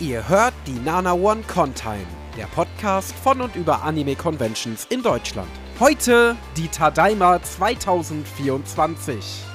Ihr hört die Nana One Contime, der Podcast von und über Anime Conventions in Deutschland. Heute die Tadaima 2024.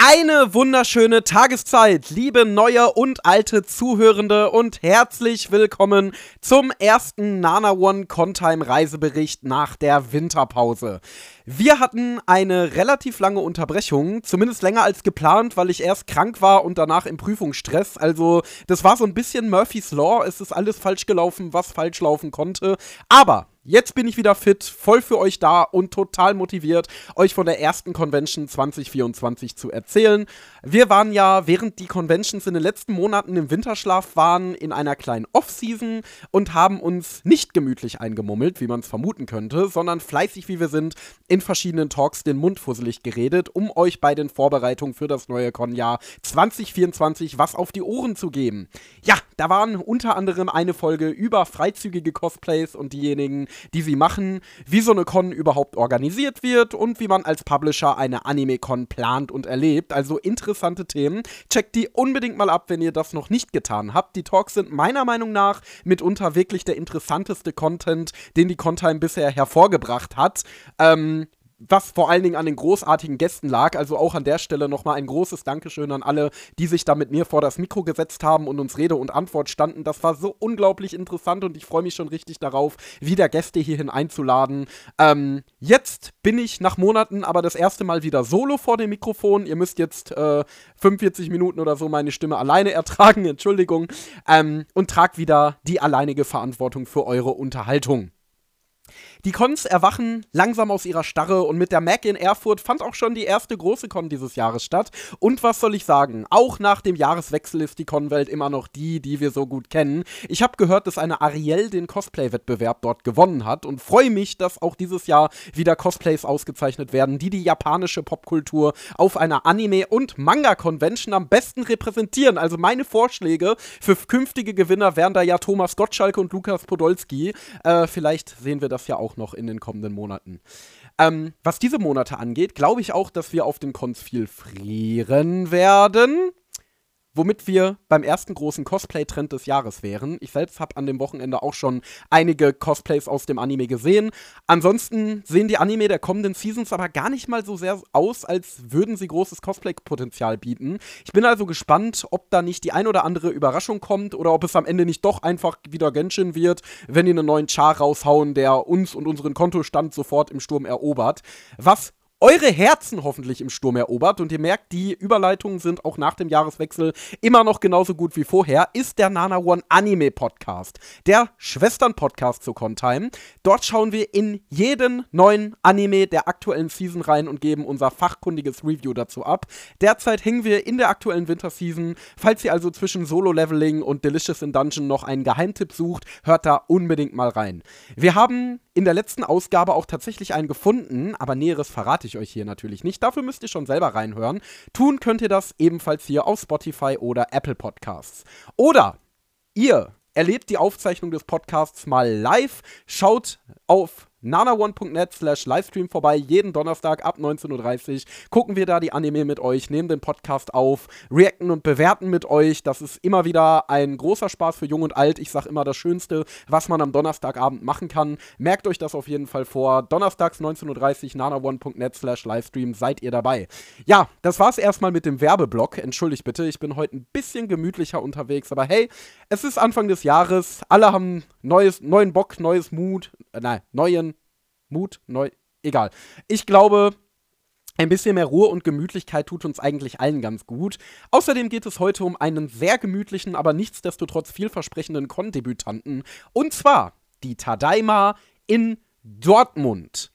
Eine wunderschöne Tageszeit, liebe neue und alte Zuhörende und herzlich willkommen zum ersten Nana One Contime Reisebericht nach der Winterpause. Wir hatten eine relativ lange Unterbrechung, zumindest länger als geplant, weil ich erst krank war und danach im Prüfungsstress. Also, das war so ein bisschen Murphy's Law. Es ist alles falsch gelaufen, was falsch laufen konnte. Aber Jetzt bin ich wieder fit, voll für euch da und total motiviert, euch von der ersten Convention 2024 zu erzählen. Wir waren ja, während die Conventions in den letzten Monaten im Winterschlaf waren, in einer kleinen Off-Season und haben uns nicht gemütlich eingemummelt, wie man es vermuten könnte, sondern fleißig wie wir sind, in verschiedenen Talks den Mund fusselig geredet, um euch bei den Vorbereitungen für das neue Con-Jahr 2024 was auf die Ohren zu geben. Ja, da waren unter anderem eine Folge über freizügige Cosplays und diejenigen, die sie machen, wie so eine Con überhaupt organisiert wird und wie man als Publisher eine Anime-Con plant und erlebt. Also interessante Themen. Checkt die unbedingt mal ab, wenn ihr das noch nicht getan habt. Die Talks sind meiner Meinung nach mitunter wirklich der interessanteste Content, den die Contime bisher hervorgebracht hat. Ähm, was vor allen Dingen an den großartigen Gästen lag. Also auch an der Stelle nochmal ein großes Dankeschön an alle, die sich da mit mir vor das Mikro gesetzt haben und uns Rede und Antwort standen. Das war so unglaublich interessant und ich freue mich schon richtig darauf, wieder Gäste hierhin einzuladen. Ähm, jetzt bin ich nach Monaten aber das erste Mal wieder solo vor dem Mikrofon. Ihr müsst jetzt äh, 45 Minuten oder so meine Stimme alleine ertragen, Entschuldigung, ähm, und trag wieder die alleinige Verantwortung für eure Unterhaltung. Die Cons erwachen langsam aus ihrer Starre und mit der Mac in Erfurt fand auch schon die erste große Con dieses Jahres statt. Und was soll ich sagen? Auch nach dem Jahreswechsel ist die Con-Welt immer noch die, die wir so gut kennen. Ich habe gehört, dass eine Ariel den Cosplay-Wettbewerb dort gewonnen hat und freue mich, dass auch dieses Jahr wieder Cosplays ausgezeichnet werden, die die japanische Popkultur auf einer Anime- und Manga-Convention am besten repräsentieren. Also meine Vorschläge für künftige Gewinner wären da ja Thomas Gottschalk und Lukas Podolski. Äh, vielleicht sehen wir das ja auch noch in den kommenden Monaten. Ähm, was diese Monate angeht, glaube ich auch, dass wir auf den Cons viel frieren werden womit wir beim ersten großen Cosplay-Trend des Jahres wären. Ich selbst habe an dem Wochenende auch schon einige Cosplays aus dem Anime gesehen. Ansonsten sehen die Anime der kommenden Seasons aber gar nicht mal so sehr aus, als würden sie großes Cosplay-Potenzial bieten. Ich bin also gespannt, ob da nicht die ein oder andere Überraschung kommt oder ob es am Ende nicht doch einfach wieder Genshin wird, wenn die einen neuen Char raushauen, der uns und unseren Kontostand sofort im Sturm erobert. Was eure Herzen hoffentlich im Sturm erobert und ihr merkt, die Überleitungen sind auch nach dem Jahreswechsel immer noch genauso gut wie vorher, ist der Nana One Anime Podcast, der Schwestern-Podcast zu Contime. Dort schauen wir in jeden neuen Anime der aktuellen Season rein und geben unser fachkundiges Review dazu ab. Derzeit hängen wir in der aktuellen Winterseason. Falls ihr also zwischen Solo-Leveling und Delicious in Dungeon noch einen Geheimtipp sucht, hört da unbedingt mal rein. Wir haben in der letzten Ausgabe auch tatsächlich einen gefunden, aber Näheres verrate ich euch hier natürlich nicht. Dafür müsst ihr schon selber reinhören. Tun könnt ihr das ebenfalls hier auf Spotify oder Apple Podcasts. Oder ihr erlebt die Aufzeichnung des Podcasts mal live, schaut auf nanaone.net slash Livestream vorbei. Jeden Donnerstag ab 19.30 Uhr gucken wir da die Anime mit euch, nehmen den Podcast auf, reacten und bewerten mit euch. Das ist immer wieder ein großer Spaß für Jung und Alt. Ich sag immer das Schönste, was man am Donnerstagabend machen kann. Merkt euch das auf jeden Fall vor. Donnerstags 19.30 Uhr, nanaone.net slash Livestream, seid ihr dabei. Ja, das war's erstmal mit dem Werbeblock. Entschuldigt bitte, ich bin heute ein bisschen gemütlicher unterwegs, aber hey, es ist Anfang des Jahres. Alle haben neues, neuen Bock, neues Mut, äh, nein, neuen Mut, neu, egal. Ich glaube, ein bisschen mehr Ruhe und Gemütlichkeit tut uns eigentlich allen ganz gut. Außerdem geht es heute um einen sehr gemütlichen, aber nichtsdestotrotz vielversprechenden Con-Debütanten. Und zwar die Tadaima in Dortmund.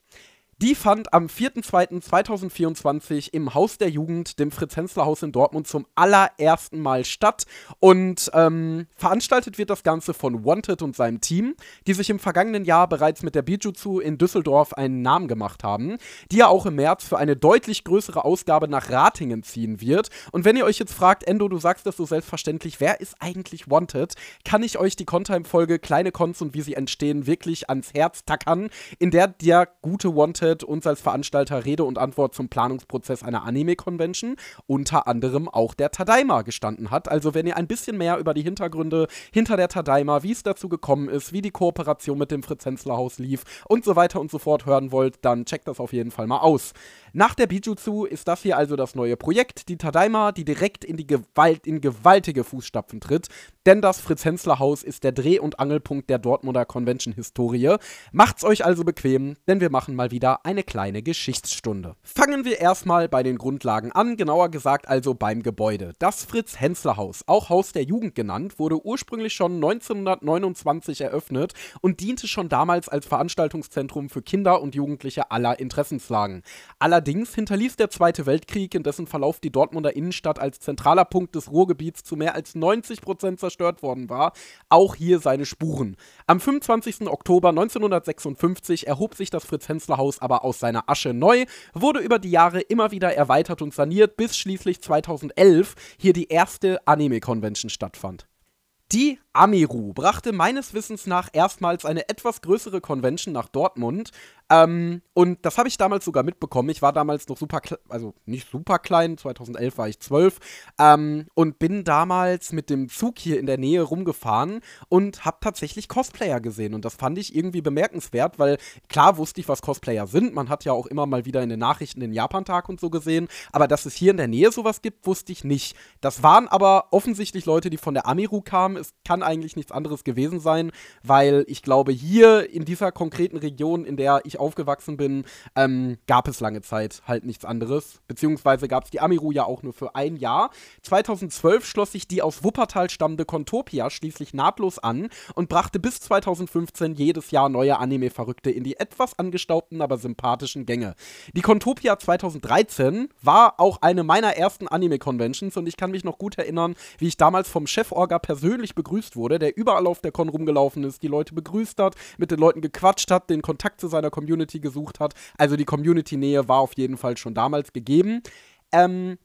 Die fand am 4.2.2024 im Haus der Jugend, dem Fritz-Hensler-Haus in Dortmund, zum allerersten Mal statt. Und ähm, veranstaltet wird das Ganze von Wanted und seinem Team, die sich im vergangenen Jahr bereits mit der Bijutsu in Düsseldorf einen Namen gemacht haben, die ja auch im März für eine deutlich größere Ausgabe nach Ratingen ziehen wird. Und wenn ihr euch jetzt fragt, Endo, du sagst das so selbstverständlich, wer ist eigentlich Wanted, kann ich euch die Contime-Folge Kleine Cons und wie sie entstehen wirklich ans Herz tackern, in der der gute Wanted FAZ uns als Veranstalter Rede und Antwort zum Planungsprozess einer Anime-Convention, unter anderem auch der Tadaima gestanden hat. Also wenn ihr ein bisschen mehr über die Hintergründe hinter der Tadaima, wie es dazu gekommen ist, wie die Kooperation mit dem Fritz Hensler Haus lief und so weiter und so fort hören wollt, dann checkt das auf jeden Fall mal aus. Nach der Bijutsu ist das hier also das neue Projekt, die Tadaima, die direkt in die Gewalt, in gewaltige Fußstapfen tritt, denn das Fritz Hensler Haus ist der Dreh- und Angelpunkt der Dortmunder Convention-Historie. Macht's euch also bequem, denn wir machen mal wieder eine kleine Geschichtsstunde. Fangen wir erstmal bei den Grundlagen an, genauer gesagt also beim Gebäude. Das Fritz Hensler Haus, auch Haus der Jugend genannt, wurde ursprünglich schon 1929 eröffnet und diente schon damals als Veranstaltungszentrum für Kinder und Jugendliche aller Interessenslagen. Allerdings hinterließ der Zweite Weltkrieg, in dessen Verlauf die Dortmunder Innenstadt als zentraler Punkt des Ruhrgebiets zu mehr als 90 Prozent zerstört worden war, auch hier seine Spuren. Am 25. Oktober 1956 erhob sich das Fritz-Hensler-Haus aber aus seiner Asche neu, wurde über die Jahre immer wieder erweitert und saniert, bis schließlich 2011 hier die erste Anime-Convention stattfand. Die Amiru brachte meines Wissens nach erstmals eine etwas größere Convention nach Dortmund. Ähm, und das habe ich damals sogar mitbekommen. Ich war damals noch super, also nicht super klein, 2011 war ich zwölf. Ähm, und bin damals mit dem Zug hier in der Nähe rumgefahren und habe tatsächlich Cosplayer gesehen. Und das fand ich irgendwie bemerkenswert, weil klar wusste ich, was Cosplayer sind. Man hat ja auch immer mal wieder in den Nachrichten den Japantag und so gesehen. Aber dass es hier in der Nähe sowas gibt, wusste ich nicht. Das waren aber offensichtlich Leute, die von der Amiru kamen. Es kann eigentlich nichts anderes gewesen sein, weil ich glaube, hier in dieser konkreten Region, in der ich aufgewachsen bin, ähm, gab es lange Zeit halt nichts anderes. Beziehungsweise gab es die Amiru ja auch nur für ein Jahr. 2012 schloss sich die aus Wuppertal stammende Contopia schließlich nahtlos an und brachte bis 2015 jedes Jahr neue Anime-Verrückte in die etwas angestaubten, aber sympathischen Gänge. Die Contopia 2013 war auch eine meiner ersten Anime-Conventions und ich kann mich noch gut erinnern, wie ich damals vom Chef-Orga persönlich begrüßt wurde, der überall auf der Con rumgelaufen ist, die Leute begrüßt hat, mit den Leuten gequatscht hat, den Kontakt zu seiner Community gesucht hat. Also die Community-Nähe war auf jeden Fall schon damals gegeben. Ähm,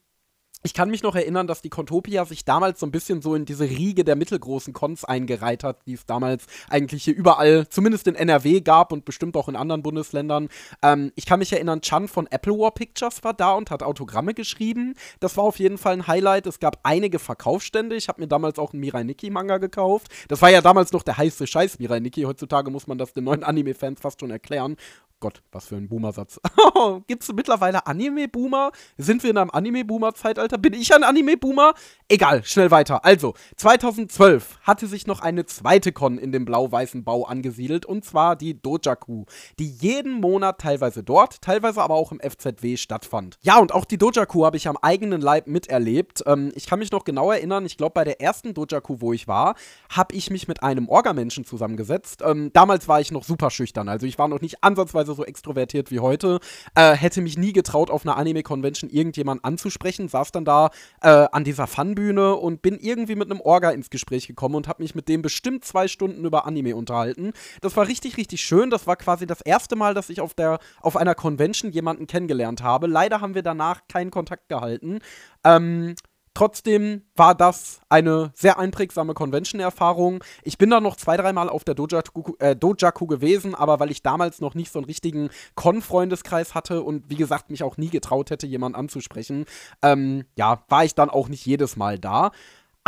ich kann mich noch erinnern, dass die Contopia sich damals so ein bisschen so in diese Riege der mittelgroßen Cons eingereiht hat, die es damals eigentlich hier überall, zumindest in NRW gab und bestimmt auch in anderen Bundesländern. Ähm, ich kann mich erinnern, Chan von Apple War Pictures war da und hat Autogramme geschrieben. Das war auf jeden Fall ein Highlight. Es gab einige Verkaufsstände. Ich habe mir damals auch einen Mirai Nikki Manga gekauft. Das war ja damals noch der heiße Scheiß Mirai Nikki. Heutzutage muss man das den neuen Anime-Fans fast schon erklären. Gott, was für ein Boomer-Satz. Gibt es mittlerweile Anime-Boomer? Sind wir in einem Anime-Boomer-Zeitalter? Bin ich ein Anime-Boomer? Egal, schnell weiter. Also, 2012 hatte sich noch eine zweite Con in dem blau-weißen Bau angesiedelt, und zwar die Dojaku, die jeden Monat teilweise dort, teilweise aber auch im FZW stattfand. Ja, und auch die Dojaku habe ich am eigenen Leib miterlebt. Ähm, ich kann mich noch genau erinnern, ich glaube, bei der ersten Dojaku, wo ich war, habe ich mich mit einem Orgamenschen zusammengesetzt. Ähm, damals war ich noch super schüchtern, also ich war noch nicht ansatzweise ansatzweise so extrovertiert wie heute. Äh, hätte mich nie getraut, auf einer Anime-Convention irgendjemanden anzusprechen, saß dann da äh, an dieser Funbühne und bin irgendwie mit einem Orga ins Gespräch gekommen und habe mich mit dem bestimmt zwei Stunden über Anime unterhalten. Das war richtig, richtig schön. Das war quasi das erste Mal, dass ich auf, der, auf einer Convention jemanden kennengelernt habe. Leider haben wir danach keinen Kontakt gehalten. Ähm, Trotzdem war das eine sehr einprägsame Convention-Erfahrung. Ich bin da noch zwei, dreimal auf der Dojaku, äh, Dojaku gewesen, aber weil ich damals noch nicht so einen richtigen Con-Freundeskreis hatte und wie gesagt mich auch nie getraut hätte, jemanden anzusprechen, ähm, ja, war ich dann auch nicht jedes Mal da.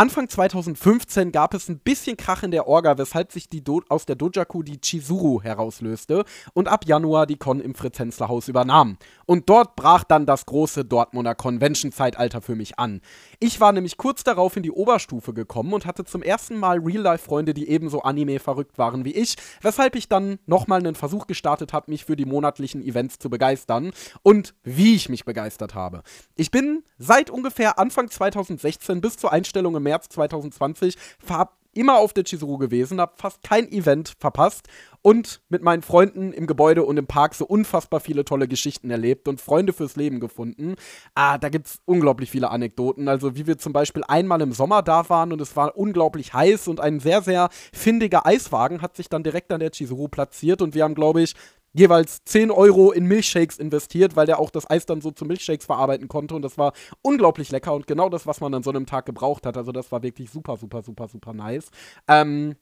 Anfang 2015 gab es ein bisschen Krach in der Orga, weshalb sich die aus der Dojaku die Chizuru herauslöste und ab Januar die Con im Fritz-Hensler-Haus übernahm. Und dort brach dann das große Dortmunder Convention-Zeitalter für mich an. Ich war nämlich kurz darauf in die Oberstufe gekommen und hatte zum ersten Mal Real-Life-Freunde, die ebenso Anime-verrückt waren wie ich, weshalb ich dann nochmal einen Versuch gestartet habe, mich für die monatlichen Events zu begeistern und wie ich mich begeistert habe. Ich bin seit ungefähr Anfang 2016 bis zur Einstellung im März 2020 hab immer auf der Chizuru gewesen, habe fast kein Event verpasst und mit meinen Freunden im Gebäude und im Park so unfassbar viele tolle Geschichten erlebt und Freunde fürs Leben gefunden. Ah, da gibt es unglaublich viele Anekdoten. Also wie wir zum Beispiel einmal im Sommer da waren und es war unglaublich heiß und ein sehr, sehr findiger Eiswagen hat sich dann direkt an der Chizuru platziert und wir haben, glaube ich, jeweils 10 Euro in Milchshakes investiert, weil der auch das Eis dann so zu Milchshakes verarbeiten konnte. Und das war unglaublich lecker und genau das, was man an so einem Tag gebraucht hat. Also das war wirklich super, super, super, super nice. Ähm,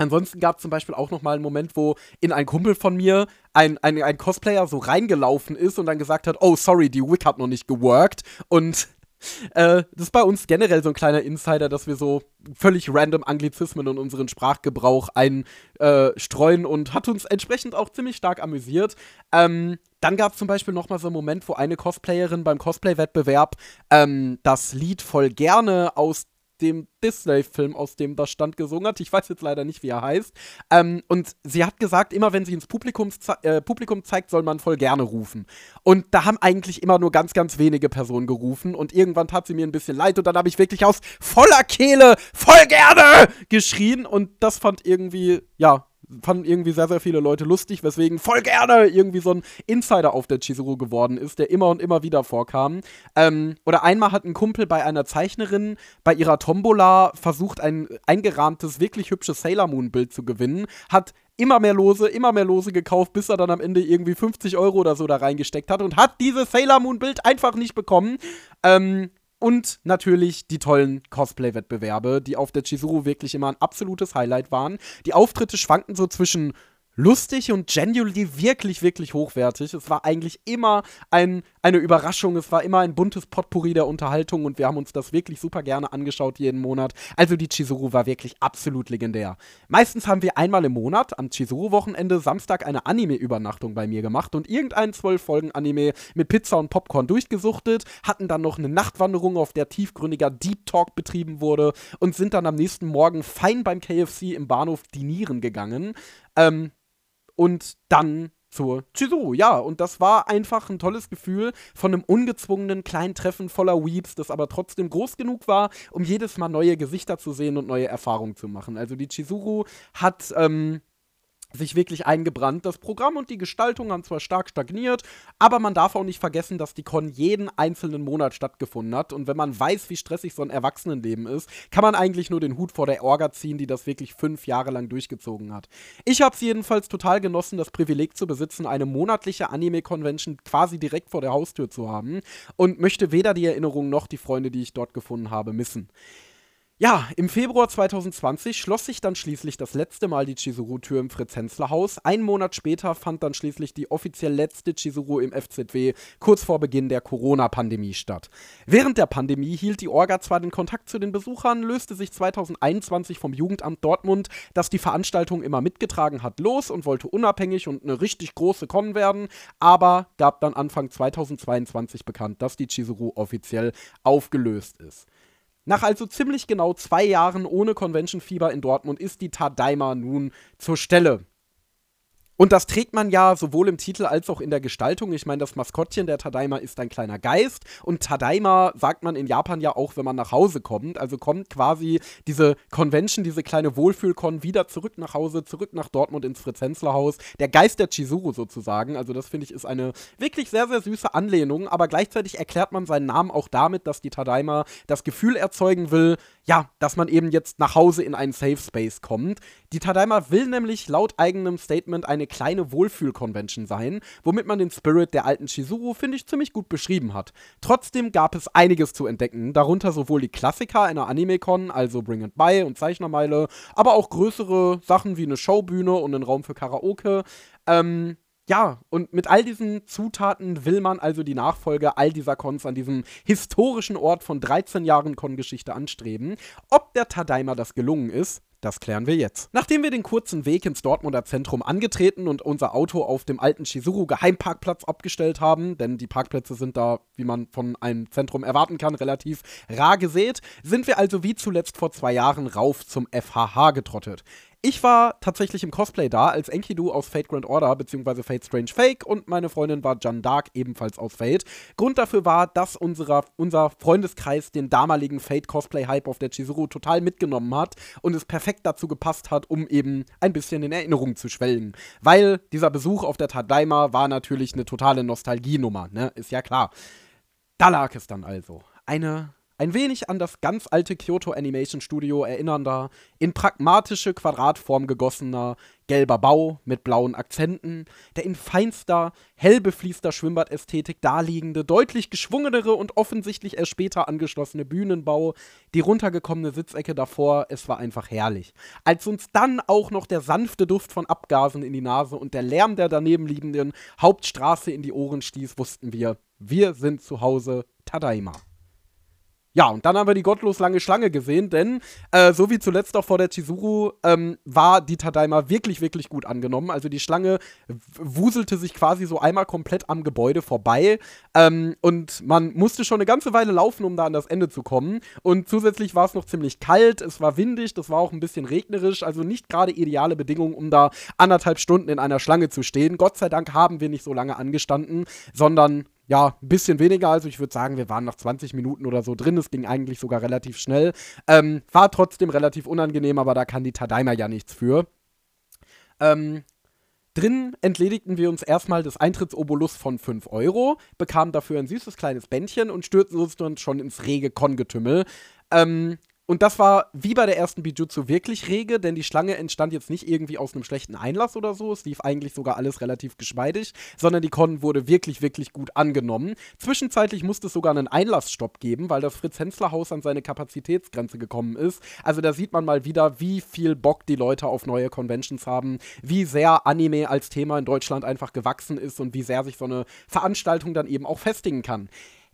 Ansonsten gab es zum Beispiel auch noch mal einen Moment, wo in ein Kumpel von mir ein, ein, ein Cosplayer so reingelaufen ist und dann gesagt hat, oh, sorry, die Wig hat noch nicht geworkt. Und äh, das ist bei uns generell so ein kleiner Insider, dass wir so völlig random Anglizismen in unseren Sprachgebrauch einstreuen äh, und hat uns entsprechend auch ziemlich stark amüsiert. Ähm, dann gab es zum Beispiel noch mal so einen Moment, wo eine Cosplayerin beim Cosplay-Wettbewerb ähm, das Lied voll gerne aus dem Disney-Film, aus dem das stand, gesungen hat. Ich weiß jetzt leider nicht, wie er heißt. Ähm, und sie hat gesagt, immer wenn sie ins Publikum, äh, Publikum zeigt, soll man voll gerne rufen. Und da haben eigentlich immer nur ganz, ganz wenige Personen gerufen. Und irgendwann tat sie mir ein bisschen leid und dann habe ich wirklich aus voller Kehle voll gerne geschrien. Und das fand irgendwie, ja, fanden irgendwie sehr, sehr viele Leute lustig, weswegen voll gerne irgendwie so ein Insider auf der Chizuru geworden ist, der immer und immer wieder vorkam. Ähm, oder einmal hat ein Kumpel bei einer Zeichnerin bei ihrer Tombola versucht, ein eingerahmtes, wirklich hübsches Sailor Moon-Bild zu gewinnen, hat immer mehr Lose, immer mehr Lose gekauft, bis er dann am Ende irgendwie 50 Euro oder so da reingesteckt hat und hat dieses Sailor Moon-Bild einfach nicht bekommen. Ähm, und natürlich die tollen Cosplay-Wettbewerbe, die auf der Chizuru wirklich immer ein absolutes Highlight waren. Die Auftritte schwankten so zwischen lustig und genuinely wirklich, wirklich hochwertig. Es war eigentlich immer ein, eine Überraschung. Es war immer ein buntes Potpourri der Unterhaltung und wir haben uns das wirklich super gerne angeschaut jeden Monat. Also die Chizuru war wirklich absolut legendär. Meistens haben wir einmal im Monat am Chizuru-Wochenende Samstag eine Anime-Übernachtung bei mir gemacht und irgendeinen zwölf Folgen Anime mit Pizza und Popcorn durchgesuchtet, hatten dann noch eine Nachtwanderung, auf der tiefgründiger Deep Talk betrieben wurde und sind dann am nächsten Morgen fein beim KFC im Bahnhof dinieren gegangen. Ähm, und dann zur Chizuru. Ja, und das war einfach ein tolles Gefühl von einem ungezwungenen kleinen Treffen voller Weeps, das aber trotzdem groß genug war, um jedes Mal neue Gesichter zu sehen und neue Erfahrungen zu machen. Also die Chizuru hat ähm, sich wirklich eingebrannt. Das Programm und die Gestaltung haben zwar stark stagniert, aber man darf auch nicht vergessen, dass die Con jeden einzelnen Monat stattgefunden hat. Und wenn man weiß, wie stressig so ein Erwachsenenleben ist, kann man eigentlich nur den Hut vor der Orga ziehen, die das wirklich fünf Jahre lang durchgezogen hat. Ich habe es jedenfalls total genossen, das Privileg zu besitzen, eine monatliche Anime-Convention quasi direkt vor der Haustür zu haben und möchte weder die Erinnerungen noch die Freunde, die ich dort gefunden habe, missen. Ja, im Februar 2020 schloss sich dann schließlich das letzte Mal die Chizuru-Tür im Fritz-Hensler-Haus. Einen Monat später fand dann schließlich die offiziell letzte Chizuru im FZW kurz vor Beginn der Corona-Pandemie statt. Während der Pandemie hielt die Orga zwar den Kontakt zu den Besuchern, löste sich 2021 vom Jugendamt Dortmund, das die Veranstaltung immer mitgetragen hat, los und wollte unabhängig und eine richtig große Con werden, aber gab dann Anfang 2022 bekannt, dass die Chizuru offiziell aufgelöst ist. Nach also ziemlich genau zwei Jahren ohne Convention-Fieber in Dortmund ist die Tadaima nun zur Stelle. Und das trägt man ja sowohl im Titel als auch in der Gestaltung. Ich meine, das Maskottchen der Tadaima ist ein kleiner Geist. Und Tadaima sagt man in Japan ja auch, wenn man nach Hause kommt. Also kommt quasi diese Convention, diese kleine Wohlfühlkon wieder zurück nach Hause, zurück nach Dortmund ins Fritz-Hensler-Haus. Der Geist der Chizuru sozusagen. Also das finde ich ist eine wirklich sehr, sehr süße Anlehnung. Aber gleichzeitig erklärt man seinen Namen auch damit, dass die Tadaima das Gefühl erzeugen will, ja, dass man eben jetzt nach Hause in einen Safe Space kommt. Die Tadaima will nämlich laut eigenem Statement eine kleine Wohlfühl-Convention sein, womit man den Spirit der alten Chizuru, finde ich, ziemlich gut beschrieben hat. Trotzdem gab es einiges zu entdecken, darunter sowohl die Klassiker einer Anime-Con, also Bring It By und Zeichnermeile, aber auch größere Sachen wie eine Showbühne und einen Raum für Karaoke. Ähm, ja, und mit all diesen Zutaten will man also die Nachfolge all dieser Cons an diesem historischen Ort von 13 Jahren Con-Geschichte anstreben. Ob der Tadaima das gelungen ist, das klären wir jetzt. Nachdem wir den kurzen Weg ins Dortmunder Zentrum angetreten und unser Auto auf dem alten Shizuru Geheimparkplatz abgestellt haben, denn die Parkplätze sind da, wie man von einem Zentrum erwarten kann, relativ rar gesät, sind wir also wie zuletzt vor zwei Jahren rauf zum FHH getrottet. Ich war tatsächlich im Cosplay da als Enkidu aus Fate Grand Order bzw. Fate Strange Fake und meine Freundin war Jan Dark ebenfalls aus Fate. Grund dafür war, dass unserer, unser Freundeskreis den damaligen Fate Cosplay Hype auf der Chizuru total mitgenommen hat und es perfekt dazu gepasst hat, um eben ein bisschen in Erinnerung zu schwelgen. Weil dieser Besuch auf der Tadaima war natürlich eine totale Nostalgienummer, ne? Ist ja klar. Da lag es dann also. Eine ein wenig an das ganz alte Kyoto Animation Studio erinnernder, in pragmatische Quadratform gegossener, gelber Bau mit blauen Akzenten, der in feinster, hell befließter Schwimmbadästhetik daliegende, deutlich geschwungenere und offensichtlich erst später angeschlossene Bühnenbau, die runtergekommene Sitzecke davor, es war einfach herrlich. Als uns dann auch noch der sanfte Duft von Abgasen in die Nase und der Lärm der daneben liegenden Hauptstraße in die Ohren stieß, wussten wir, wir sind zu Hause, Tadaima. Ja, und dann haben wir die gottlos lange Schlange gesehen, denn äh, so wie zuletzt auch vor der Chizuru ähm, war die Tadaima wirklich, wirklich gut angenommen. Also die Schlange wuselte sich quasi so einmal komplett am Gebäude vorbei ähm, und man musste schon eine ganze Weile laufen, um da an das Ende zu kommen. Und zusätzlich war es noch ziemlich kalt, es war windig, das war auch ein bisschen regnerisch, also nicht gerade ideale Bedingungen, um da anderthalb Stunden in einer Schlange zu stehen. Gott sei Dank haben wir nicht so lange angestanden, sondern ja, ein bisschen weniger. Also ich würde sagen, wir waren nach 20 Minuten oder so drin. Es ging eigentlich sogar relativ schnell. Ähm, war trotzdem relativ unangenehm, aber da kann die Tadaima ja nichts für. Ähm, Drin entledigten wir uns erstmal des Eintrittsobolus von 5 Euro, bekamen dafür ein süßes kleines Bändchen und stürzten uns dann schon ins rege Kongetümmel. Ähm, und das war wie bei der ersten Bijutsu wirklich rege, denn die Schlange entstand jetzt nicht irgendwie aus einem schlechten Einlass oder so. Es lief eigentlich sogar alles relativ geschmeidig, sondern die Con wurde wirklich, wirklich gut angenommen. Zwischenzeitlich musste es sogar einen Einlassstopp geben, weil das Fritz-Hensler-Haus an seine Kapazitätsgrenze gekommen ist. Also da sieht man mal wieder, wie viel Bock die Leute auf neue Conventions haben, wie sehr Anime als Thema in Deutschland einfach gewachsen ist und wie sehr sich so eine Veranstaltung dann eben auch festigen kann.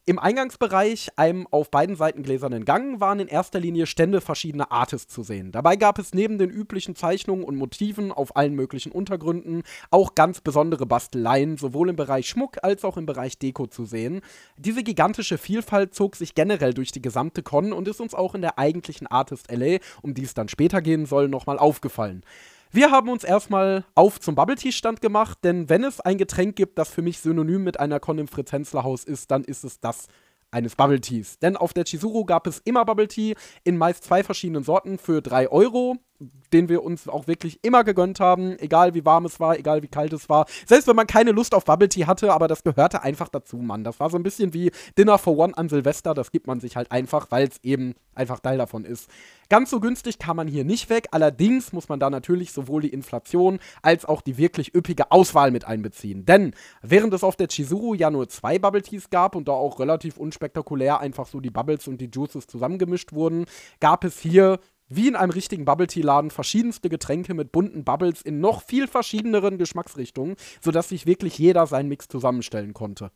Im Eingangsbereich, einem auf beiden Seiten gläsernen Gang, waren in erster Linie Stände verschiedener Artists zu sehen. Dabei gab es neben den üblichen Zeichnungen und Motiven auf allen möglichen Untergründen auch ganz besondere Basteleien, sowohl im Bereich Schmuck als auch im Bereich Deko zu sehen. Diese gigantische Vielfalt zog sich generell durch die gesamte Con und ist uns auch in der eigentlichen Artist LA, um die es dann später gehen soll, nochmal aufgefallen. Wir haben uns erstmal auf zum Bubble Tea Stand gemacht, denn wenn es ein Getränk gibt, das für mich synonym mit einer Con im Fritz Hensler Haus ist, dann ist es das eines Bubble Teas. Denn auf der Chizuru gab es immer Bubble Tea in meist zwei verschiedenen Sorten für 3 Euro den wir uns auch wirklich immer gegönnt haben, egal wie warm es war, egal wie kalt es war. Selbst wenn man keine Lust auf Bubble Tea hatte, aber das gehörte einfach dazu, Mann. Das war so ein bisschen wie Dinner for One an Silvester, das gibt man sich halt einfach, weil es eben einfach Teil davon ist. Ganz so günstig kam man hier nicht weg, allerdings muss man da natürlich sowohl die Inflation als auch die wirklich üppige Auswahl mit einbeziehen. Denn während es auf der Chizuru ja nur zwei Bubble Teas gab und da auch relativ unspektakulär einfach so die Bubbles und die Juices zusammengemischt wurden, gab es hier wie in einem richtigen Bubble Tea Laden verschiedenste Getränke mit bunten Bubbles in noch viel verschiedeneren Geschmacksrichtungen, sodass sich wirklich jeder seinen Mix zusammenstellen konnte.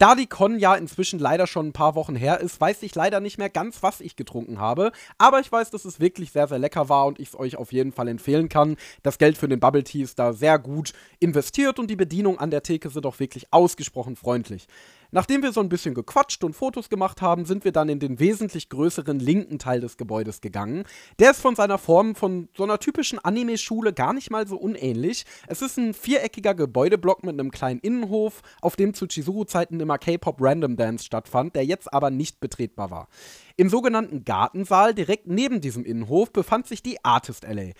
Da die Con ja inzwischen leider schon ein paar Wochen her ist, weiß ich leider nicht mehr ganz, was ich getrunken habe. Aber ich weiß, dass es wirklich sehr, sehr lecker war und ich es euch auf jeden Fall empfehlen kann. Das Geld für den Bubble Tea ist da sehr gut investiert und die Bedienung an der Theke sind auch wirklich ausgesprochen freundlich. Nachdem wir so ein bisschen gequatscht und Fotos gemacht haben, sind wir dann in den wesentlich größeren linken Teil des Gebäudes gegangen. Der ist von seiner Form von so einer typischen Anime-Schule gar nicht mal so unähnlich. Es ist ein viereckiger Gebäudeblock mit einem kleinen Innenhof, auf dem zu Chizuru-Zeiten immer K-Pop Random Dance stattfand, der jetzt aber nicht betretbar war. Im sogenannten Gartensaal direkt neben diesem Innenhof befand sich die Artist Alley.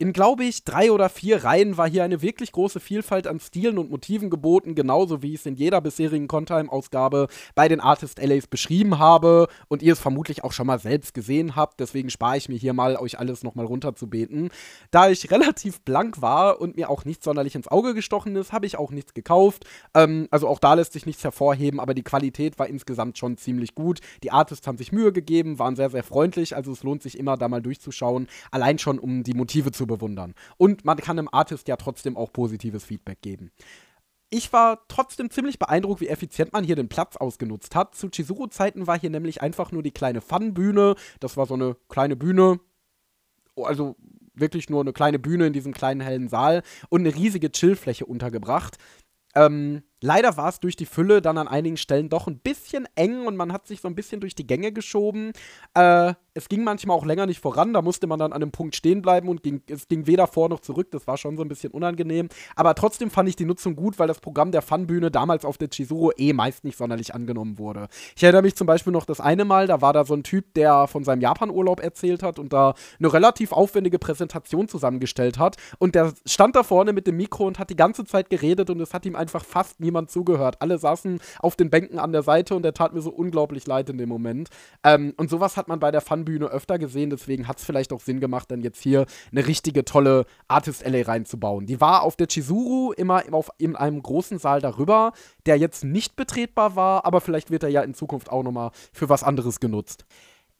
In, glaube ich, drei oder vier Reihen war hier eine wirklich große Vielfalt an Stilen und Motiven geboten, genauso wie ich es in jeder bisherigen Contime-Ausgabe bei den Artist LAs beschrieben habe und ihr es vermutlich auch schon mal selbst gesehen habt. Deswegen spare ich mir hier mal, euch alles nochmal runterzubeten. Da ich relativ blank war und mir auch nicht sonderlich ins Auge gestochen ist, habe ich auch nichts gekauft. Ähm, also auch da lässt sich nichts hervorheben, aber die Qualität war insgesamt schon ziemlich gut. Die Artists haben sich Mühe gegeben, waren sehr, sehr freundlich, also es lohnt sich immer, da mal durchzuschauen, allein schon um die Motive zu bewundern. Und man kann einem Artist ja trotzdem auch positives Feedback geben. Ich war trotzdem ziemlich beeindruckt, wie effizient man hier den Platz ausgenutzt hat. Zu Chizuru-Zeiten war hier nämlich einfach nur die kleine Fun-Bühne. Das war so eine kleine Bühne, also wirklich nur eine kleine Bühne in diesem kleinen hellen Saal und eine riesige Chillfläche untergebracht. Ähm, leider war es durch die Fülle dann an einigen Stellen doch ein bisschen eng und man hat sich so ein bisschen durch die Gänge geschoben. Äh, es ging manchmal auch länger nicht voran, da musste man dann an einem Punkt stehen bleiben und ging, es ging weder vor noch zurück. Das war schon so ein bisschen unangenehm. Aber trotzdem fand ich die Nutzung gut, weil das Programm der Funbühne damals auf der Chizuru eh meist nicht sonderlich angenommen wurde. Ich erinnere mich zum Beispiel noch das eine Mal, da war da so ein Typ, der von seinem Japan-Urlaub erzählt hat und da eine relativ aufwendige Präsentation zusammengestellt hat. Und der stand da vorne mit dem Mikro und hat die ganze Zeit geredet und es hat ihm einfach fast niemand niemand zugehört. Alle saßen auf den Bänken an der Seite und der tat mir so unglaublich leid in dem Moment. Ähm, und sowas hat man bei der Funbühne öfter gesehen, deswegen hat es vielleicht auch Sinn gemacht, dann jetzt hier eine richtige tolle Artist Alley reinzubauen. Die war auf der Chizuru immer auf, in einem großen Saal darüber, der jetzt nicht betretbar war, aber vielleicht wird er ja in Zukunft auch nochmal für was anderes genutzt.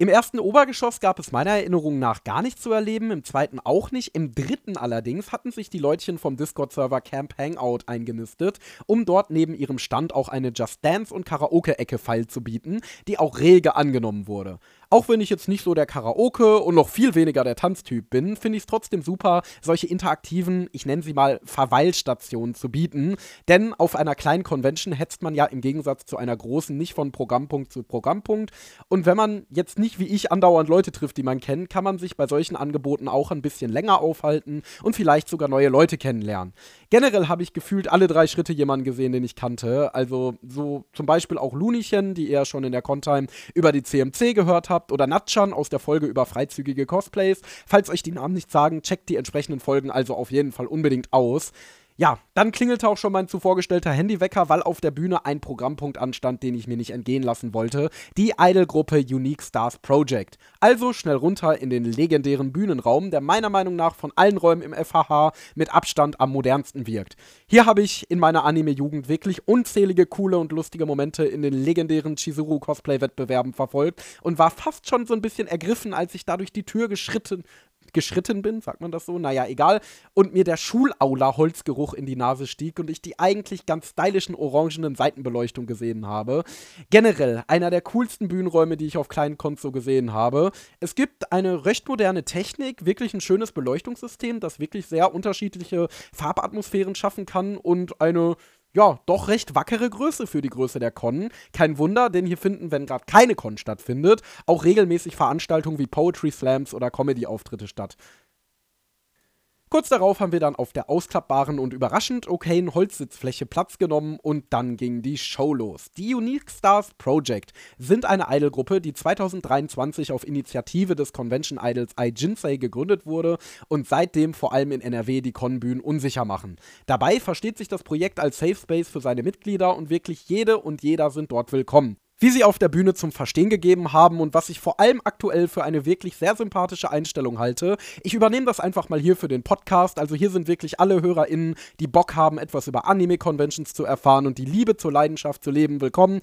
Im ersten Obergeschoss gab es meiner Erinnerung nach gar nichts zu erleben, im zweiten auch nicht. Im dritten allerdings hatten sich die Leutchen vom Discord-Server Camp Hangout eingenistet, um dort neben ihrem Stand auch eine Just Dance- und Karaoke-Ecke feil zu bieten, die auch rege angenommen wurde. Auch wenn ich jetzt nicht so der Karaoke und noch viel weniger der Tanztyp bin, finde ich es trotzdem super, solche interaktiven, ich nenne sie mal Verweilstationen zu bieten. Denn auf einer kleinen Convention hetzt man ja im Gegensatz zu einer großen nicht von Programmpunkt zu Programmpunkt. Und wenn man jetzt nicht wie ich andauernd Leute trifft, die man kennt, kann man sich bei solchen Angeboten auch ein bisschen länger aufhalten und vielleicht sogar neue Leute kennenlernen. Generell habe ich gefühlt alle drei Schritte jemanden gesehen, den ich kannte. Also so zum Beispiel auch Lunichen, die ihr schon in der Contime über die CMC gehört habt habt oder Natchan aus der Folge über freizügige Cosplays. Falls euch die Namen nicht sagen, checkt die entsprechenden Folgen also auf jeden Fall unbedingt aus. Ja, dann klingelte auch schon mein zuvor gestellter Handywecker, weil auf der Bühne ein Programmpunkt anstand, den ich mir nicht entgehen lassen wollte. Die Idol-Gruppe Unique Stars Project. Also schnell runter in den legendären Bühnenraum, der meiner Meinung nach von allen Räumen im FHH mit Abstand am modernsten wirkt. Hier habe ich in meiner Anime-Jugend wirklich unzählige coole und lustige Momente in den legendären Chizuru-Cosplay-Wettbewerben verfolgt und war fast schon so ein bisschen ergriffen, als ich da durch die Tür geschritten geschritten bin, sagt man das so? Naja, egal. Und mir der Schulaula-Holzgeruch in die Nase stieg und ich die eigentlich ganz stylischen orangenen Seitenbeleuchtung gesehen habe. Generell einer der coolsten Bühnenräume, die ich auf kleinen Konzo gesehen habe. Es gibt eine recht moderne Technik, wirklich ein schönes Beleuchtungssystem, das wirklich sehr unterschiedliche Farbatmosphären schaffen kann und eine ja, doch recht wackere Größe für die Größe der Con. Kein Wunder, denn hier finden, wenn gerade keine Con stattfindet, auch regelmäßig Veranstaltungen wie Poetry Slams oder Comedy-Auftritte statt. Kurz darauf haben wir dann auf der ausklappbaren und überraschend okayen Holzsitzfläche Platz genommen und dann ging die Show los. Die Unique Stars Project sind eine Idolgruppe, die 2023 auf Initiative des Convention Idols iJinsei gegründet wurde und seitdem vor allem in NRW die Con-Bühnen unsicher machen. Dabei versteht sich das Projekt als Safe Space für seine Mitglieder und wirklich jede und jeder sind dort willkommen wie sie auf der Bühne zum Verstehen gegeben haben und was ich vor allem aktuell für eine wirklich sehr sympathische Einstellung halte. Ich übernehme das einfach mal hier für den Podcast. Also hier sind wirklich alle HörerInnen, die Bock haben, etwas über Anime-Conventions zu erfahren und die Liebe zur Leidenschaft zu leben, willkommen.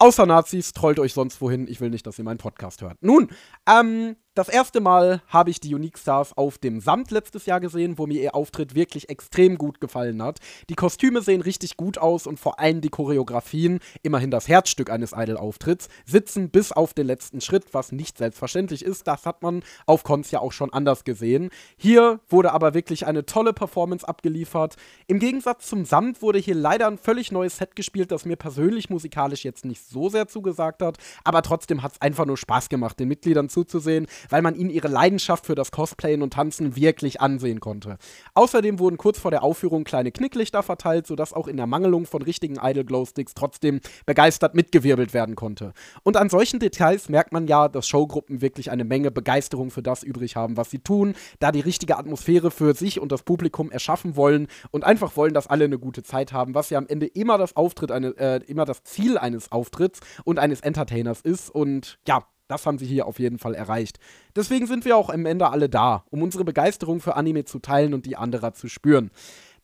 Außer Nazis, trollt euch sonst wohin. Ich will nicht, dass ihr meinen Podcast hört. Nun, ähm, das erste Mal habe ich die Unique Stars auf dem Samt letztes Jahr gesehen, wo mir ihr Auftritt wirklich extrem gut gefallen hat. Die Kostüme sehen richtig gut aus und vor allem die Choreografien, immerhin das Herzstück eines Idol-Auftritts, sitzen bis auf den letzten Schritt, was nicht selbstverständlich ist. Das hat man auf Cons ja auch schon anders gesehen. Hier wurde aber wirklich eine tolle Performance abgeliefert. Im Gegensatz zum Samt wurde hier leider ein völlig neues Set gespielt, das mir persönlich musikalisch jetzt nicht so sehr zugesagt hat, aber trotzdem hat es einfach nur Spaß gemacht, den Mitgliedern zuzusehen weil man ihnen ihre Leidenschaft für das Cosplayen und Tanzen wirklich ansehen konnte. Außerdem wurden kurz vor der Aufführung kleine Knicklichter verteilt, sodass auch in der Mangelung von richtigen Idle Glow Sticks trotzdem begeistert mitgewirbelt werden konnte. Und an solchen Details merkt man ja, dass Showgruppen wirklich eine Menge Begeisterung für das übrig haben, was sie tun, da die richtige Atmosphäre für sich und das Publikum erschaffen wollen und einfach wollen, dass alle eine gute Zeit haben, was ja am Ende immer das Auftritt eine, äh, immer das Ziel eines Auftritts und eines Entertainers ist. Und ja, das haben sie hier auf jeden Fall erreicht. Deswegen sind wir auch am Ende alle da, um unsere Begeisterung für Anime zu teilen und die anderer zu spüren.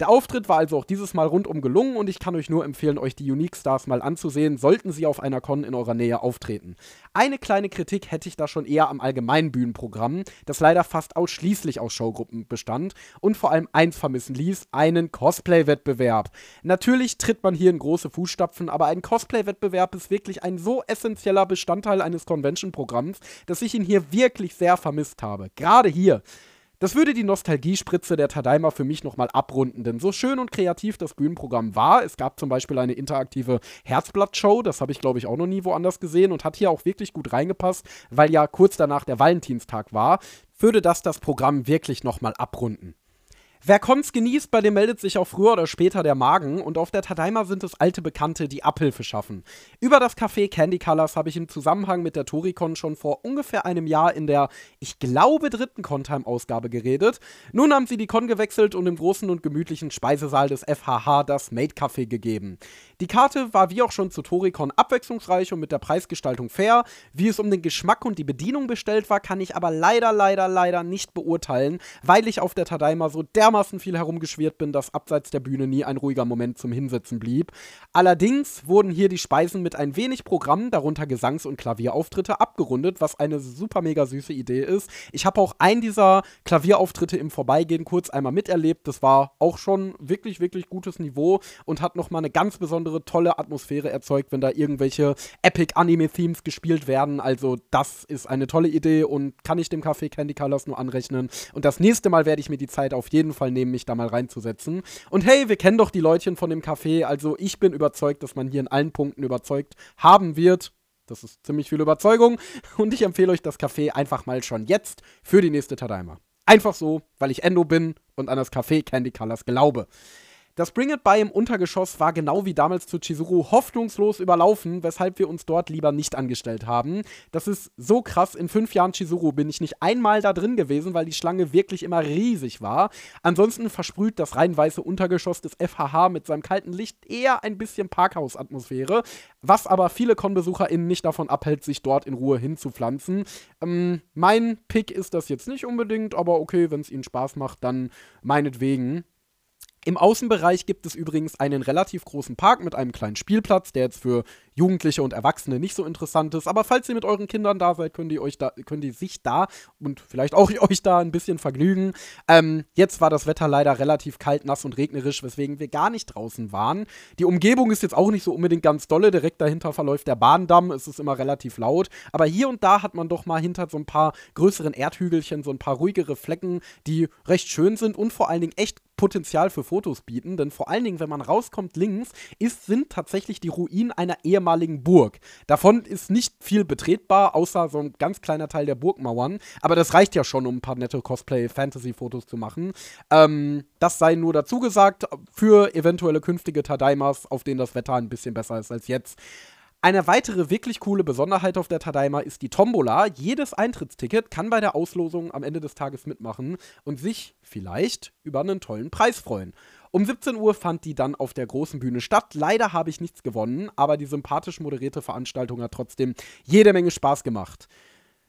Der Auftritt war also auch dieses Mal rundum gelungen und ich kann euch nur empfehlen, euch die Unique Stars mal anzusehen, sollten sie auf einer Con in eurer Nähe auftreten. Eine kleine Kritik hätte ich da schon eher am allgemeinen Bühnenprogramm, das leider fast ausschließlich aus Showgruppen bestand und vor allem eins vermissen ließ, einen Cosplay-Wettbewerb. Natürlich tritt man hier in große Fußstapfen, aber ein Cosplay-Wettbewerb ist wirklich ein so essentieller Bestandteil eines Convention-Programms, dass ich ihn hier wirklich sehr vermisst habe. Gerade hier. Das würde die Nostalgiespritze der Tadaima für mich nochmal abrunden, denn so schön und kreativ das Bühnenprogramm war, es gab zum Beispiel eine interaktive Herzblatt-Show, das habe ich glaube ich auch noch nie woanders gesehen und hat hier auch wirklich gut reingepasst, weil ja kurz danach der Valentinstag war, würde das das Programm wirklich nochmal abrunden. Wer Cons genießt, bei dem meldet sich auch früher oder später der Magen und auf der Tadaima sind es alte Bekannte, die Abhilfe schaffen. Über das Café Candy Colors habe ich im Zusammenhang mit der Toricon schon vor ungefähr einem Jahr in der, ich glaube, dritten Contime-Ausgabe geredet. Nun haben sie die Con gewechselt und im großen und gemütlichen Speisesaal des FHH das Made Café gegeben. Die Karte war wie auch schon zu Toricon abwechslungsreich und mit der Preisgestaltung fair. Wie es um den Geschmack und die Bedienung bestellt war, kann ich aber leider, leider, leider nicht beurteilen, weil ich auf der Tadaima so dermaßen dermaßen viel herumgeschwirrt bin, dass abseits der Bühne nie ein ruhiger Moment zum Hinsetzen blieb. Allerdings wurden hier die Speisen mit ein wenig Programm, darunter Gesangs- und Klavierauftritte, abgerundet, was eine super mega süße Idee ist. Ich habe auch einen dieser Klavierauftritte im Vorbeigehen kurz einmal miterlebt. Das war auch schon wirklich, wirklich gutes Niveau und hat nochmal eine ganz besondere, tolle Atmosphäre erzeugt, wenn da irgendwelche Epic Anime-Themes gespielt werden. Also, das ist eine tolle Idee und kann ich dem Café Candy Colors nur anrechnen. Und das nächste Mal werde ich mir die Zeit auf jeden Fall Fall nehmen, mich da mal reinzusetzen. Und hey, wir kennen doch die Leutchen von dem Café, also ich bin überzeugt, dass man hier in allen Punkten überzeugt haben wird. Das ist ziemlich viel Überzeugung und ich empfehle euch das Café einfach mal schon jetzt für die nächste Tadaima. Einfach so, weil ich Endo bin und an das Café Candy Colors glaube. Das Bring It By im Untergeschoss war genau wie damals zu Chizuru hoffnungslos überlaufen, weshalb wir uns dort lieber nicht angestellt haben. Das ist so krass. In fünf Jahren Chizuru bin ich nicht einmal da drin gewesen, weil die Schlange wirklich immer riesig war. Ansonsten versprüht das rein weiße Untergeschoss des FHH mit seinem kalten Licht eher ein bisschen Parkhausatmosphäre, was aber viele Con-BesucherInnen nicht davon abhält, sich dort in Ruhe hinzupflanzen. Ähm, mein Pick ist das jetzt nicht unbedingt, aber okay, wenn es ihnen Spaß macht, dann meinetwegen. Im Außenbereich gibt es übrigens einen relativ großen Park mit einem kleinen Spielplatz, der jetzt für Jugendliche und Erwachsene nicht so interessant ist. Aber falls ihr mit euren Kindern da seid, könnt ihr euch da, könnt ihr sich da und vielleicht auch euch da ein bisschen vergnügen. Ähm, jetzt war das Wetter leider relativ kalt, nass und regnerisch, weswegen wir gar nicht draußen waren. Die Umgebung ist jetzt auch nicht so unbedingt ganz dolle. Direkt dahinter verläuft der Bahndamm. Es ist immer relativ laut. Aber hier und da hat man doch mal hinter so ein paar größeren Erdhügelchen so ein paar ruhigere Flecken, die recht schön sind und vor allen Dingen echt Potenzial für Fotos bieten, denn vor allen Dingen, wenn man rauskommt links, ist, sind tatsächlich die Ruinen einer ehemaligen Burg. Davon ist nicht viel betretbar, außer so ein ganz kleiner Teil der Burgmauern, aber das reicht ja schon, um ein paar nette Cosplay-Fantasy-Fotos zu machen. Ähm, das sei nur dazu gesagt, für eventuelle künftige Tadaimas, auf denen das Wetter ein bisschen besser ist als jetzt. Eine weitere wirklich coole Besonderheit auf der Tadaima ist die Tombola. Jedes Eintrittsticket kann bei der Auslosung am Ende des Tages mitmachen und sich vielleicht über einen tollen Preis freuen. Um 17 Uhr fand die dann auf der großen Bühne statt. Leider habe ich nichts gewonnen, aber die sympathisch moderierte Veranstaltung hat trotzdem jede Menge Spaß gemacht.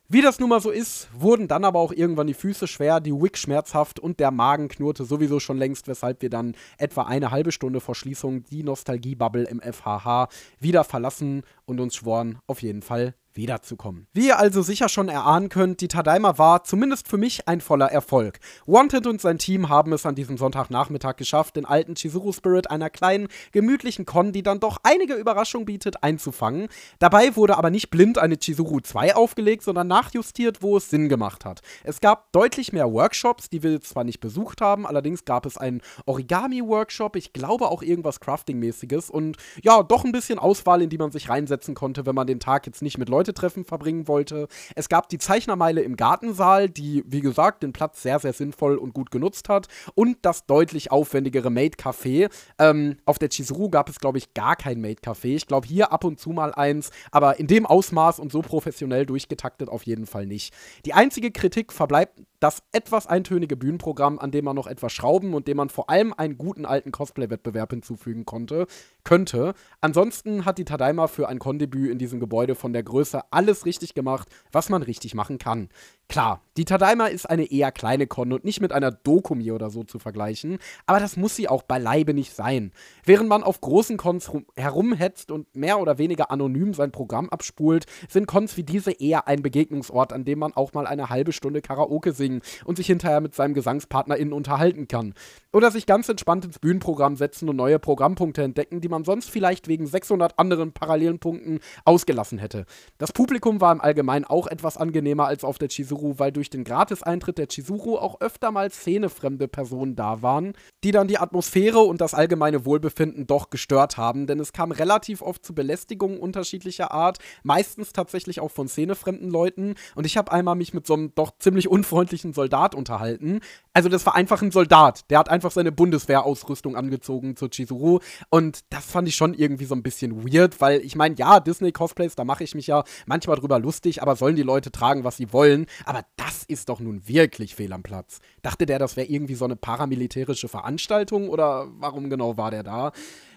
Wie das nun mal so ist, wurden dann aber auch irgendwann die Füße schwer, die Wick schmerzhaft und der Magen knurrte sowieso schon längst, weshalb wir dann etwa eine halbe Stunde vor Schließung die Nostalgie-Bubble im FHH wieder verlassen und uns schworen, auf jeden Fall wiederzukommen. Wie ihr also sicher schon erahnen könnt, die Tadaima war zumindest für mich ein voller Erfolg. Wanted und sein Team haben es an diesem Sonntagnachmittag geschafft, den alten Chizuru Spirit einer kleinen, gemütlichen Con, die dann doch einige Überraschungen bietet, einzufangen. Dabei wurde aber nicht blind eine Chizuru 2 aufgelegt, sondern nachjustiert, wo es Sinn gemacht hat. Es gab deutlich mehr Workshops, die wir zwar nicht besucht haben, allerdings gab es einen Origami-Workshop, ich glaube auch irgendwas Crafting-mäßiges und ja, doch ein bisschen Auswahl, in die man sich reinsetzen konnte, wenn man den Tag jetzt nicht mit Leuten Leute-Treffen verbringen wollte. Es gab die Zeichnermeile im Gartensaal, die, wie gesagt, den Platz sehr, sehr sinnvoll und gut genutzt hat. Und das deutlich aufwendigere Made Café. Ähm, auf der Chizuru gab es, glaube ich, gar kein Made Café. Ich glaube, hier ab und zu mal eins, aber in dem Ausmaß und so professionell durchgetaktet auf jeden Fall nicht. Die einzige Kritik verbleibt das etwas eintönige Bühnenprogramm, an dem man noch etwas schrauben und dem man vor allem einen guten alten Cosplay-Wettbewerb hinzufügen konnte, könnte. Ansonsten hat die Tadaima für ein Kondebüt in diesem Gebäude von der Größe alles richtig gemacht, was man richtig machen kann. Klar, die Tadaima ist eine eher kleine Con und nicht mit einer Dokumi oder so zu vergleichen, aber das muss sie auch beileibe nicht sein. Während man auf großen Cons herumhetzt und mehr oder weniger anonym sein Programm abspult, sind Cons wie diese eher ein Begegnungsort, an dem man auch mal eine halbe Stunde Karaoke singen und sich hinterher mit seinem GesangspartnerInnen unterhalten kann. Oder sich ganz entspannt ins Bühnenprogramm setzen und neue Programmpunkte entdecken, die man sonst vielleicht wegen 600 anderen parallelen Punkten ausgelassen hätte. Das Publikum war im Allgemeinen auch etwas angenehmer als auf der Chizuru, weil durch den Gratiseintritt der Chizuru auch öfter mal szenefremde Personen da waren, die dann die Atmosphäre und das allgemeine Wohlbefinden doch gestört haben, denn es kam relativ oft zu Belästigungen unterschiedlicher Art, meistens tatsächlich auch von szenefremden Leuten und ich habe einmal mich mit so einem doch ziemlich unfreundlichen Soldat unterhalten. Also das war einfach ein Soldat, der hat einfach seine Bundeswehrausrüstung angezogen zur Chizuru und das fand ich schon irgendwie so ein bisschen weird, weil ich meine, ja, Disney-Cosplays, da mache ich mich ja manchmal drüber lustig, aber sollen die Leute tragen, was sie wollen. Aber das ist doch nun wirklich fehl am Platz. Dachte der, das wäre irgendwie so eine paramilitärische Veranstaltung oder warum genau war der da?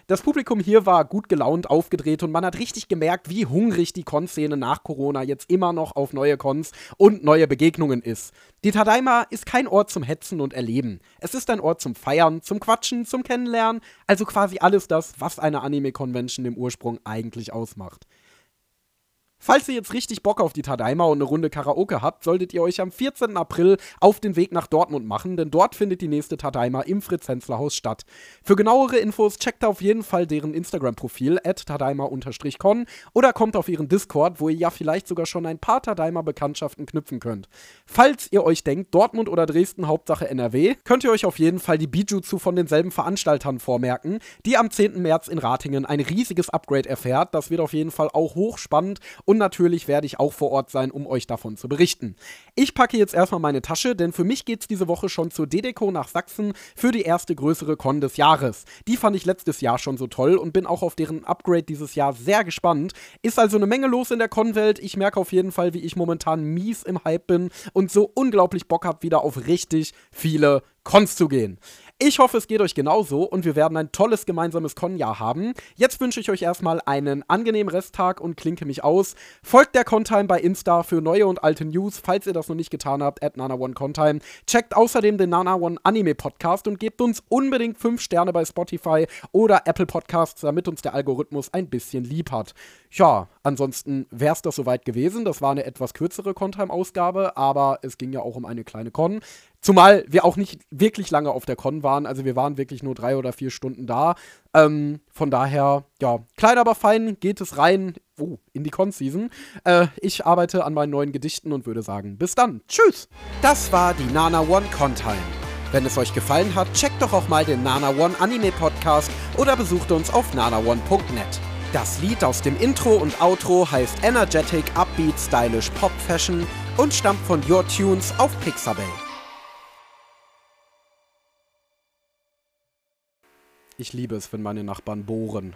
Das Publikum hier war gut gelaunt, aufgedreht und man hat richtig gemerkt, wie hungrig die Con-Szene nach Corona jetzt immer noch auf neue Cons und neue Begegnungen ist. Die Tadaima ist kein Ort zum Hetzen und Erleben. Es ist ein Ort zum Feiern, zum Quatschen, zum Kennenlernen, also quasi alles das, was eine Anime-Convention im Ursprung eigentlich ausmacht. Falls ihr jetzt richtig Bock auf die Tadaima und eine Runde Karaoke habt, solltet ihr euch am 14. April auf den Weg nach Dortmund machen, denn dort findet die nächste Tadaima im Fritz-Hensler-Haus statt. Für genauere Infos checkt auf jeden Fall deren Instagram-Profil at tadaima-con oder kommt auf ihren Discord, wo ihr ja vielleicht sogar schon ein paar Tadaima-Bekanntschaften knüpfen könnt. Falls ihr euch denkt, Dortmund oder Dresden, Hauptsache NRW, könnt ihr euch auf jeden Fall die Bijutsu von denselben Veranstaltern vormerken, die am 10. März in Ratingen ein riesiges Upgrade erfährt. Das wird auf jeden Fall auch hochspannend und natürlich werde ich auch vor Ort sein, um euch davon zu berichten. Ich packe jetzt erstmal meine Tasche, denn für mich geht es diese Woche schon zur Dedeco nach Sachsen für die erste größere Con des Jahres. Die fand ich letztes Jahr schon so toll und bin auch auf deren Upgrade dieses Jahr sehr gespannt. Ist also eine Menge los in der Con-Welt. Ich merke auf jeden Fall, wie ich momentan mies im Hype bin und so unglaublich Bock habe, wieder auf richtig viele Cons zu gehen. Ich hoffe, es geht euch genauso und wir werden ein tolles gemeinsames Con-Jahr haben. Jetzt wünsche ich euch erstmal einen angenehmen Resttag und klinke mich aus. Folgt der Contime bei Insta für neue und alte News, falls ihr das noch nicht getan habt, at NanaOneContime. Checkt außerdem den Nana One Anime Podcast und gebt uns unbedingt 5 Sterne bei Spotify oder Apple Podcasts, damit uns der Algorithmus ein bisschen lieb hat. Ja, ansonsten wäre es das soweit gewesen. Das war eine etwas kürzere Contime-Ausgabe, aber es ging ja auch um eine kleine Con. Zumal wir auch nicht wirklich lange auf der Con waren. Also wir waren wirklich nur drei oder vier Stunden da. Ähm, von daher, ja, klein aber fein geht es rein oh, in die Con-Season. Äh, ich arbeite an meinen neuen Gedichten und würde sagen, bis dann. Tschüss. Das war die Nana One Con-Time. Wenn es euch gefallen hat, checkt doch auch mal den Nana One Anime Podcast oder besucht uns auf nanaone.net. Das Lied aus dem Intro und Outro heißt Energetic Upbeat Stylish Pop Fashion und stammt von Your Tunes auf Pixabay. Ich liebe es, wenn meine Nachbarn bohren.